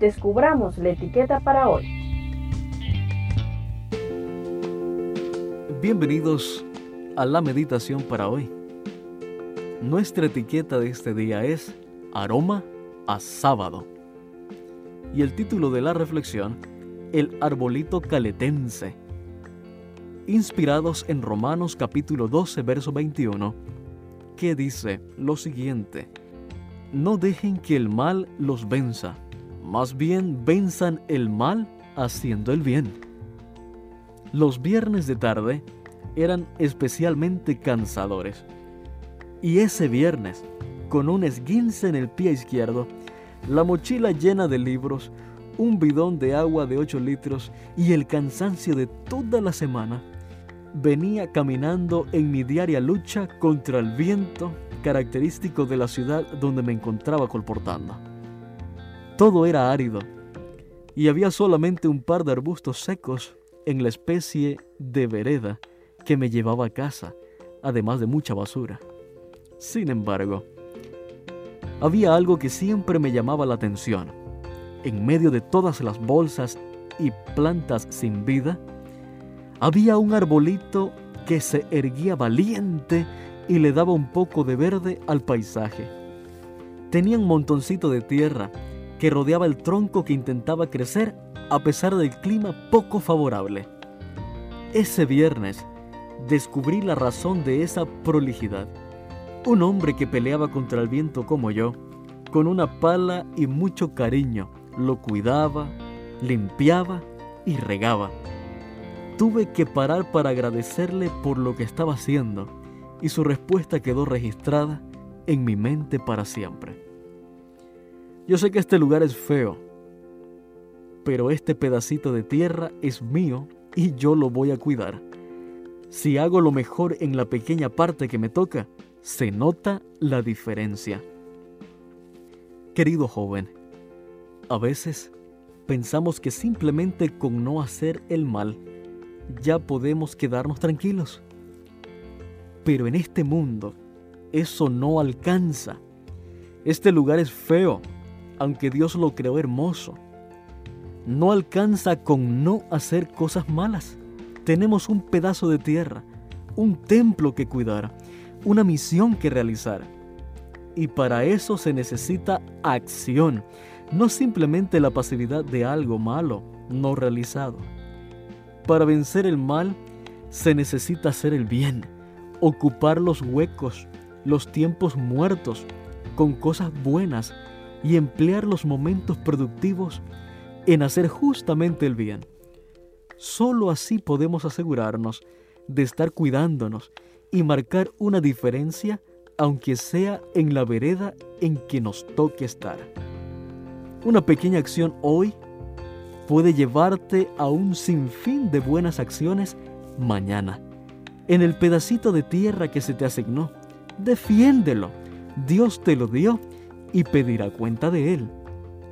descubramos la etiqueta para hoy. Bienvenidos a la meditación para hoy. Nuestra etiqueta de este día es Aroma a sábado. Y el título de la reflexión, El arbolito caletense. Inspirados en Romanos capítulo 12, verso 21, que dice lo siguiente, No dejen que el mal los venza, más bien venzan el mal haciendo el bien. Los viernes de tarde eran especialmente cansadores. Y ese viernes, con un esguince en el pie izquierdo, la mochila llena de libros, un bidón de agua de 8 litros y el cansancio de toda la semana, venía caminando en mi diaria lucha contra el viento característico de la ciudad donde me encontraba colportando. Todo era árido y había solamente un par de arbustos secos en la especie de vereda que me llevaba a casa, además de mucha basura. Sin embargo, había algo que siempre me llamaba la atención. En medio de todas las bolsas y plantas sin vida, había un arbolito que se erguía valiente y le daba un poco de verde al paisaje. Tenía un montoncito de tierra que rodeaba el tronco que intentaba crecer a pesar del clima poco favorable. Ese viernes descubrí la razón de esa prolijidad. Un hombre que peleaba contra el viento como yo, con una pala y mucho cariño, lo cuidaba, limpiaba y regaba. Tuve que parar para agradecerle por lo que estaba haciendo y su respuesta quedó registrada en mi mente para siempre. Yo sé que este lugar es feo, pero este pedacito de tierra es mío y yo lo voy a cuidar. Si hago lo mejor en la pequeña parte que me toca, se nota la diferencia. Querido joven, a veces pensamos que simplemente con no hacer el mal ya podemos quedarnos tranquilos. Pero en este mundo eso no alcanza. Este lugar es feo, aunque Dios lo creó hermoso. No alcanza con no hacer cosas malas tenemos un pedazo de tierra, un templo que cuidar, una misión que realizar. Y para eso se necesita acción, no simplemente la pasividad de algo malo no realizado. Para vencer el mal se necesita hacer el bien, ocupar los huecos, los tiempos muertos con cosas buenas y emplear los momentos productivos en hacer justamente el bien. Solo así podemos asegurarnos de estar cuidándonos y marcar una diferencia aunque sea en la vereda en que nos toque estar. Una pequeña acción hoy puede llevarte a un sinfín de buenas acciones mañana. En el pedacito de tierra que se te asignó, defiéndelo. Dios te lo dio y pedirá cuenta de él.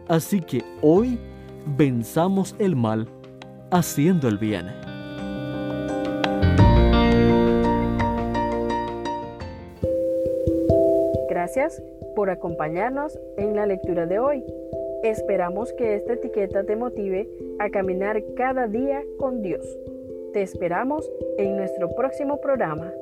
Así que hoy venzamos el mal haciendo el bien. Gracias por acompañarnos en la lectura de hoy. Esperamos que esta etiqueta te motive a caminar cada día con Dios. Te esperamos en nuestro próximo programa.